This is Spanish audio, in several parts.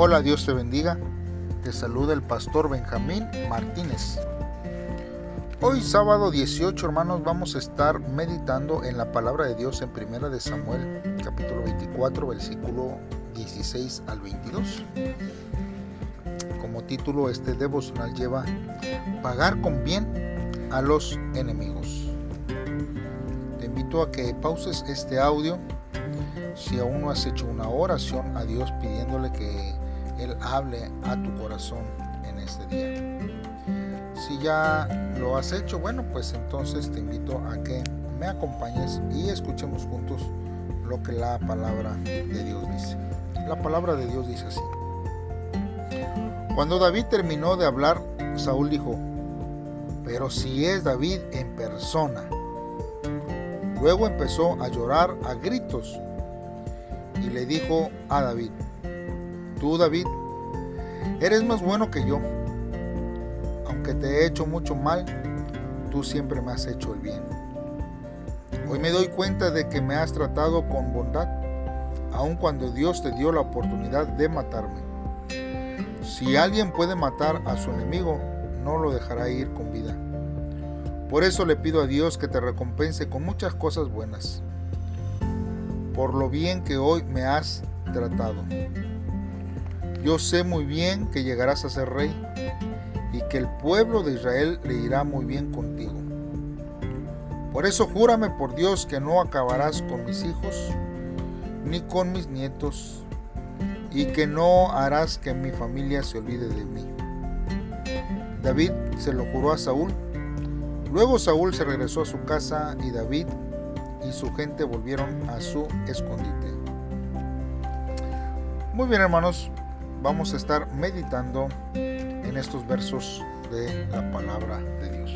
Hola, Dios te bendiga. Te saluda el pastor Benjamín Martínez. Hoy sábado 18, hermanos, vamos a estar meditando en la palabra de Dios en Primera de Samuel, capítulo 24, versículo 16 al 22. Como título este devocional lleva Pagar con bien a los enemigos. Te invito a que pauses este audio si aún no has hecho una oración a Dios pidiéndole que él hable a tu corazón en este día. Si ya lo has hecho, bueno, pues entonces te invito a que me acompañes y escuchemos juntos lo que la palabra de Dios dice. La palabra de Dios dice así. Cuando David terminó de hablar, Saúl dijo, pero si es David en persona. Luego empezó a llorar a gritos y le dijo a David, Tú, David, eres más bueno que yo. Aunque te he hecho mucho mal, tú siempre me has hecho el bien. Hoy me doy cuenta de que me has tratado con bondad, aun cuando Dios te dio la oportunidad de matarme. Si alguien puede matar a su enemigo, no lo dejará ir con vida. Por eso le pido a Dios que te recompense con muchas cosas buenas, por lo bien que hoy me has tratado. Yo sé muy bien que llegarás a ser rey y que el pueblo de Israel le irá muy bien contigo. Por eso júrame por Dios que no acabarás con mis hijos ni con mis nietos y que no harás que mi familia se olvide de mí. David se lo juró a Saúl. Luego Saúl se regresó a su casa y David y su gente volvieron a su escondite. Muy bien hermanos, vamos a estar meditando en estos versos de la palabra de Dios.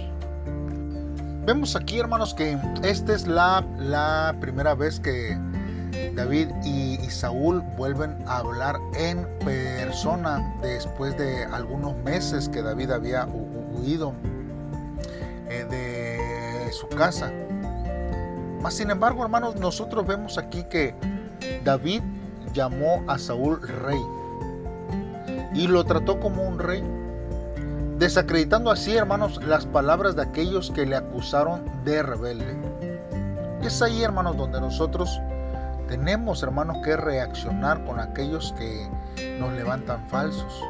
Vemos aquí, hermanos, que esta es la, la primera vez que David y, Saúl vuelven a hablar en persona después de algunos meses que David había huido eh, de su casa. Mas, sin embargo, hermanos, nosotros vemos aquí que David llamó a Saúl rey y lo trató como un rey, desacreditando así, hermanos, las palabras de aquellos que le acusaron de rebelde. es ahí, hermanos, donde nosotros tenemos, hermanos, que reaccionar con aquellos que nos levantan falsos.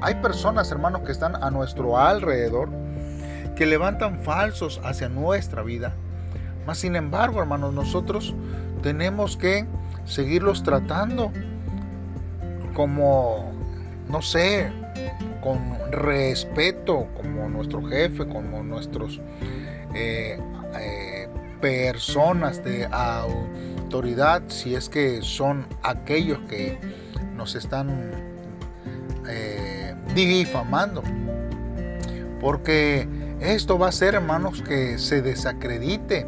Hay personas, hermanos, que están a nuestro alrededor, que levantan falsos hacia nuestra vida. Mas, sin embargo, hermanos, nosotros tenemos que seguirlos tratando como no sé, con respeto como nuestro jefe, como nuestros eh, eh, personas de autoridad, si es que son aquellos que nos están eh, difamando. Porque esto va a ser, hermanos, que se desacredite,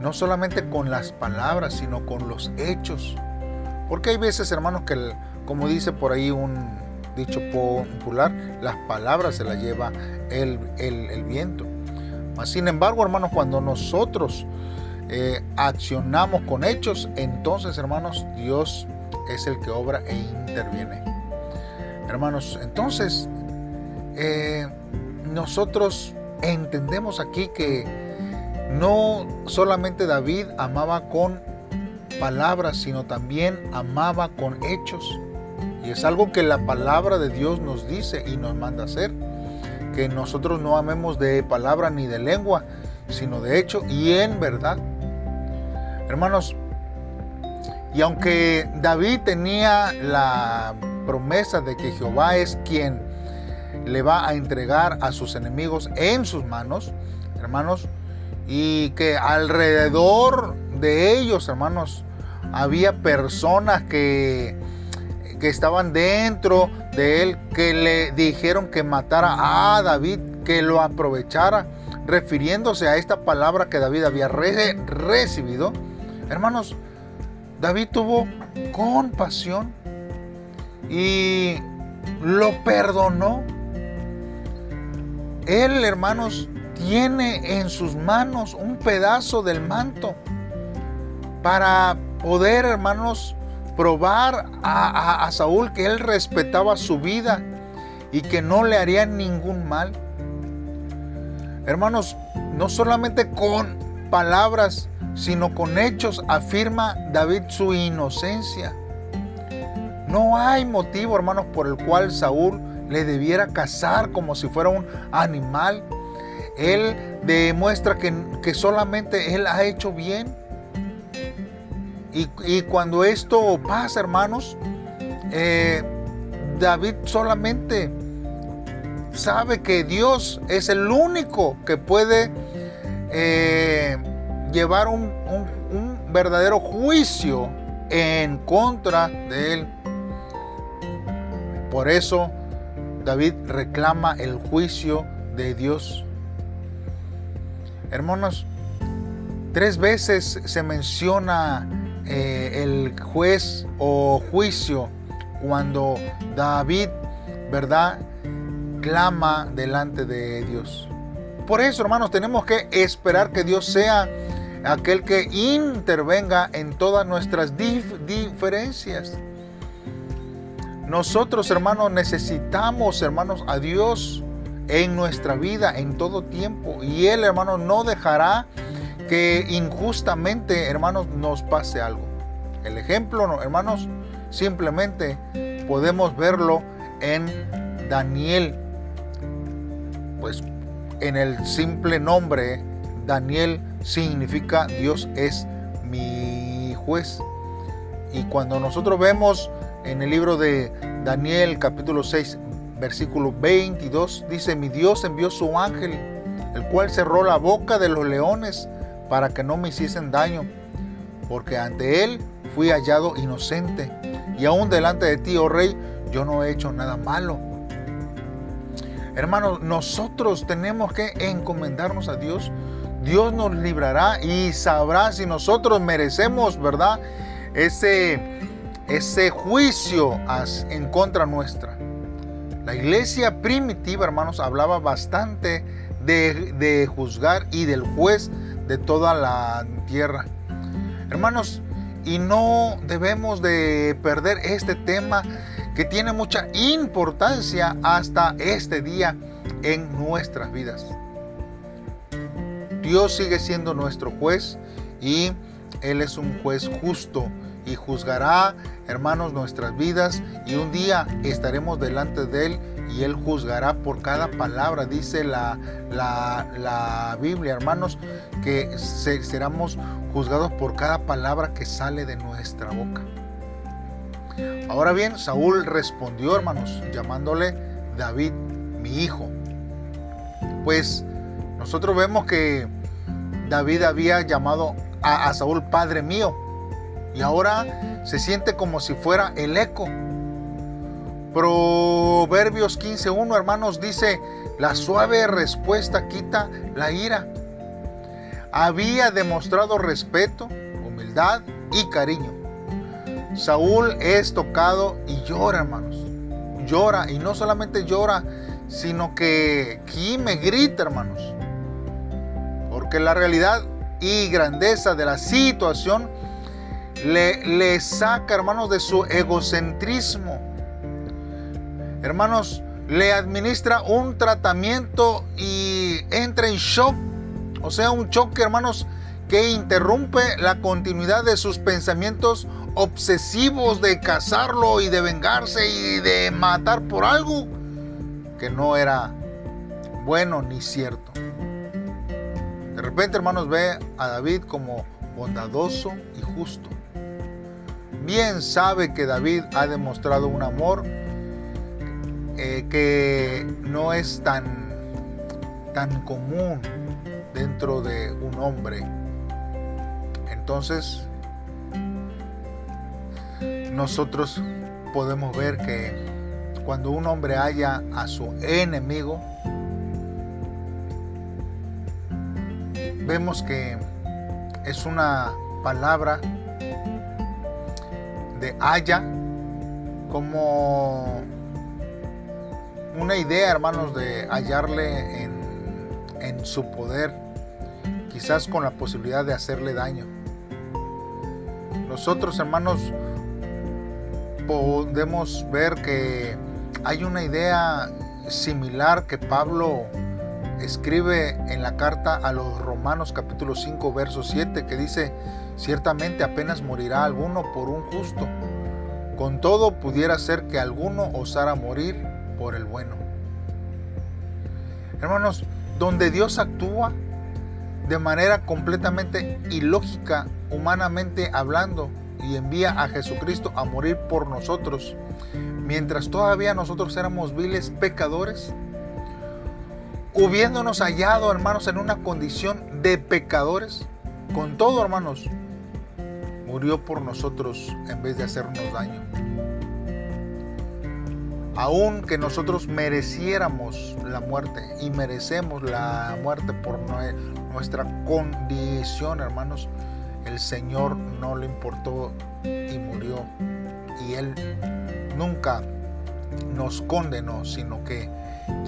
no solamente con las palabras, sino con los hechos. Porque hay veces, hermanos, que, como dice por ahí un, dicho popular, las palabras se las lleva el, viento. sin embargo, hermanos, cuando nosotros eh, accionamos con hechos, entonces, hermanos, Dios es el que obra e interviene. Hermanos, entonces, eh, nosotros entendemos aquí que no solamente David amaba con palabras, sino también amaba con hechos. Es algo que la palabra de Dios nos dice y nos manda hacer. Que nosotros no amemos de palabra ni de lengua, sino de hecho y en verdad. Hermanos, y aunque David tenía la promesa de que Jehová es quien le va a entregar a sus enemigos en sus manos, hermanos, y que alrededor de ellos, hermanos, había personas que que estaban dentro de él, que le dijeron que matara a David, que lo aprovechara, refiriéndose a esta palabra que David había recibido. Hermanos, David tuvo compasión y lo perdonó. Él, hermanos, tiene en sus manos un pedazo del manto para poder, hermanos, probar a, Saúl que él respetaba su vida y que no le haría ningún mal. Hermanos, no solamente con palabras, sino con hechos afirma David su inocencia. No hay motivo, hermanos, por el cual Saúl le debiera cazar como si fuera un animal. Él demuestra que, solamente él ha hecho bien. Y, cuando esto pasa, hermanos, eh, David solamente sabe que Dios es el único que puede eh, llevar un, verdadero juicio en contra de él. Por eso David reclama el juicio de Dios. Hermanos, tres veces se menciona eh, el juez o juicio cuando David, ¿verdad? Clama delante de Dios. Por eso, hermanos, tenemos que esperar que Dios sea aquel que intervenga en todas nuestras diferencias. Nosotros, hermanos, necesitamos, hermanos, a Dios en nuestra vida en todo tiempo. Y Él, hermanos, no dejará que injustamente, hermanos, nos pase algo. El ejemplo, hermanos, simplemente podemos verlo en Daniel. Pues en el simple nombre, Daniel significa Dios es mi juez. Y cuando nosotros vemos en el libro de Daniel capítulo 6 versículo 22 dice, mi Dios envió su ángel, el cual cerró la boca de los leones para que no me hiciesen daño, porque ante él fui hallado inocente, y aún delante de ti, oh rey, yo no he hecho nada malo. Hermanos, nosotros tenemos que encomendarnos a Dios. Dios nos librará y sabrá si nosotros merecemos, ¿verdad? Ese, ese juicio en contra nuestra. La iglesia primitiva, hermanos, hablaba bastante de, de juzgar y del juez de toda la tierra. Hermanos, y no debemos de perder este tema que tiene mucha importancia hasta este día en nuestras vidas. Dios sigue siendo nuestro juez y Él es un juez justo y juzgará, hermanos, nuestras vidas y un día estaremos delante de Él y Él juzgará por cada palabra, dice la, la, Biblia, hermanos, que seremos juzgados por cada palabra que sale de nuestra boca. Ahora bien, Saúl respondió, hermanos, llamándole David, mi hijo. Pues nosotros vemos que David había llamado a, a Saúl Padre mío y ahora se siente como si fuera el eco. Proverbios 15.1, hermanos, dice, la suave respuesta quita la ira. Había demostrado respeto, humildad y cariño. Saúl es tocado y llora, hermanos. Llora y no solamente llora, sino que me grita, hermanos. Porque la realidad y grandeza de la situación le, le saca, hermanos, de su egocentrismo. Hermanos, le administra un tratamiento y entra en shock. O sea, un choque, hermanos, que interrumpe la continuidad de sus pensamientos obsesivos de cazarlo y de vengarse y de matar por algo que no era bueno ni cierto. De repente, hermanos, ve a David como bondadoso y justo. Bien sabe que David ha demostrado un amor eh, que no es tan, tan común dentro de un hombre. Entonces, nosotros podemos ver que cuando un hombre haya a su enemigo, vemos que es una palabra de haya como una idea, hermanos, de hallarle en, en su poder, quizás con la posibilidad de hacerle daño. Nosotros, hermanos, podemos ver que hay una idea similar que Pablo escribe en la carta a los Romanos capítulo 5 verso 7 que dice, ciertamente apenas morirá alguno por un justo, con todo pudiera ser que alguno osara morir por el bueno. Hermanos, donde Dios actúa de manera completamente ilógica, humanamente hablando, y envía a Jesucristo a morir por nosotros, mientras todavía nosotros éramos viles pecadores, hubiéndonos hallado, hermanos, en una condición de pecadores, con todo, hermanos, murió por nosotros en vez de hacernos daño. Aun que nosotros mereciéramos la muerte y merecemos la muerte por nuestra condición, hermanos, el Señor no le importó y murió. Y Él nunca nos condenó, sino que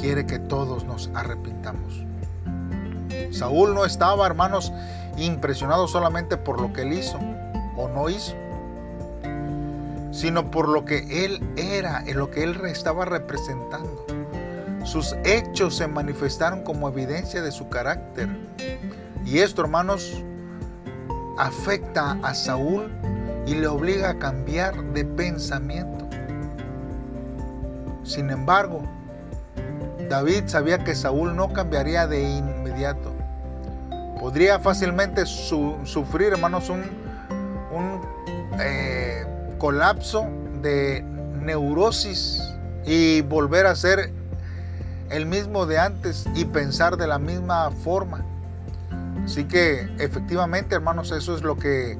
quiere que todos nos arrepintamos. Saúl no estaba, hermanos, impresionado solamente por lo que él hizo o no hizo, sino por lo que él era, en lo que él estaba representando. Sus hechos se manifestaron como evidencia de su carácter. Y esto, hermanos, afecta a Saúl y le obliga a cambiar de pensamiento. Sin embargo, David sabía que Saúl no cambiaría de inmediato. Podría fácilmente sufrir, hermanos, un, eh, colapso de neurosis y volver a ser el mismo de antes y pensar de la misma forma. Así que efectivamente, hermanos, eso es lo que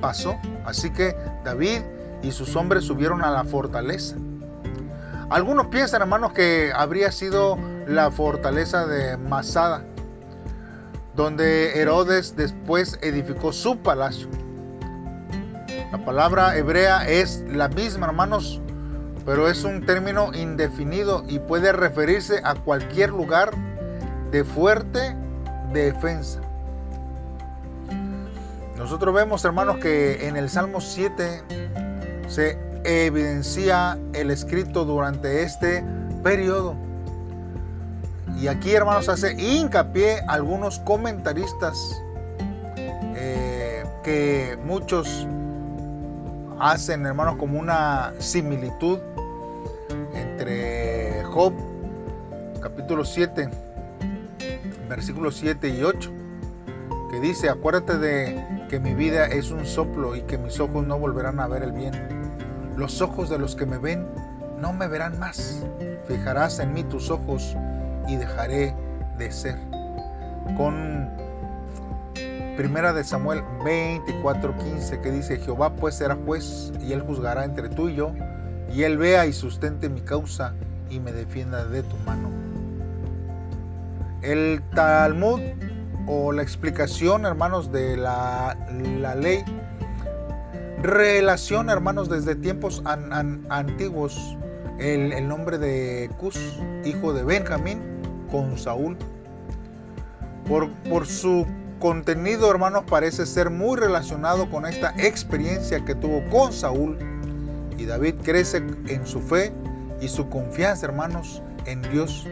pasó. Así que David y sus hombres subieron a la fortaleza. Algunos piensan, hermanos, que habría sido la fortaleza de Masada, donde Herodes después edificó su palacio. La palabra hebrea es la misma, hermanos, pero es un término indefinido y puede referirse a cualquier lugar de fuerte defensa. Nosotros vemos, hermanos, que en el Salmo 7 se evidencia el escrito durante este periodo. Y aquí, hermanos, hace hincapié algunos comentaristas eh, que muchos hacen, hermanos, como una similitud entre Job, capítulo 7, versículos 7 y 8, que dice, acuérdate de que mi vida es un soplo y que mis ojos no volverán a ver el bien. Los ojos de los que me ven no me verán más. Fijarás en mí tus ojos y dejaré de ser. Con Primera de Samuel 24:15 que dice, Jehová pues será juez y él juzgará entre tú y yo, y él vea y sustente mi causa y me defienda de tu mano. El Talmud o la explicación, hermanos, de la, ley relaciona, hermanos, desde tiempos antiguos el, nombre de Cus, hijo de Benjamín, con Saúl. Por, por su contenido, hermanos, parece ser muy relacionado con esta experiencia que tuvo con Saúl. Y David crece en su fe y su confianza, hermanos, en Dios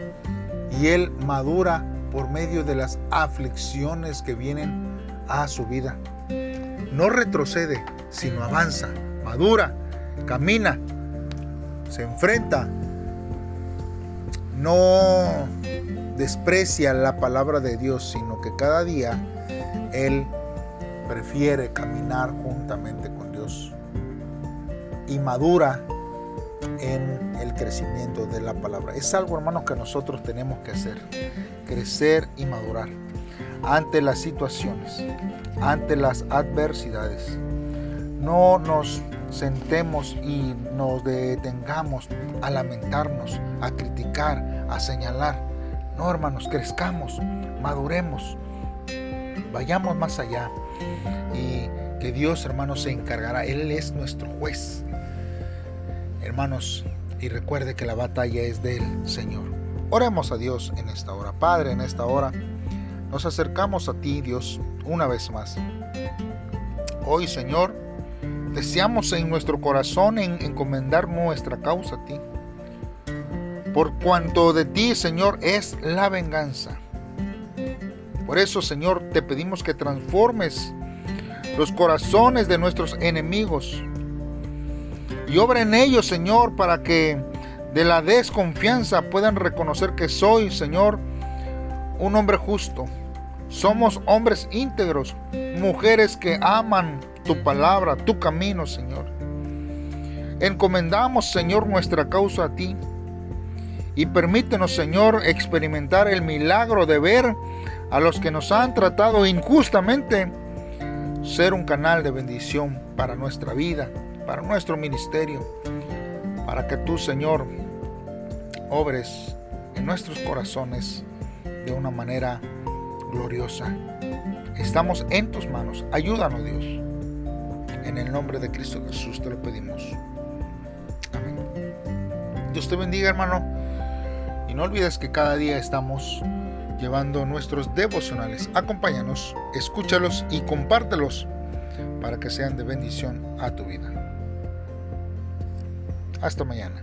y él madura por medio de las aflicciones que vienen a su vida. No retrocede, sino avanza, madura, camina, se enfrenta, no desprecia la palabra de Dios, sino que cada día él prefiere caminar juntamente con Dios y madura en el crecimiento de la palabra. Es algo, hermanos, que nosotros tenemos que hacer. Crecer y madurar ante las situaciones, ante las adversidades. No nos sentemos y nos detengamos a lamentarnos, a criticar, a señalar. No, hermanos, crezcamos, maduremos, vayamos más allá y que Dios, hermanos, se encargará. Él es nuestro juez. Hermanos, y recuerde que la batalla es del Señor. Oremos a Dios en esta hora. Padre, en esta hora nos acercamos a ti, Dios, una vez más. Hoy, Señor, deseamos en nuestro corazón en encomendar nuestra causa a ti. Por cuanto de ti, Señor, es la venganza. Por eso, Señor, te pedimos que transformes los corazones de nuestros enemigos y obra en ellos, Señor, para que de la desconfianza puedan reconocer que soy, Señor, un hombre justo. Somos hombres íntegros, mujeres que aman tu palabra, tu camino, Señor. Encomendamos, Señor, nuestra causa a ti. Y permítenos, Señor, experimentar el milagro de ver a los que nos han tratado injustamente ser un canal de bendición para nuestra vida, para nuestro ministerio, para que tú, Señor, obres en nuestros corazones de una manera gloriosa. Estamos en tus manos. Ayúdanos, Dios. En el nombre de Cristo Jesús te lo pedimos. Amén. Dios te bendiga, hermano. Y no olvides que cada día estamos llevando nuestros devocionales. Acompáñanos, escúchalos y compártelos para que sean de bendición a tu vida. Hasta mañana.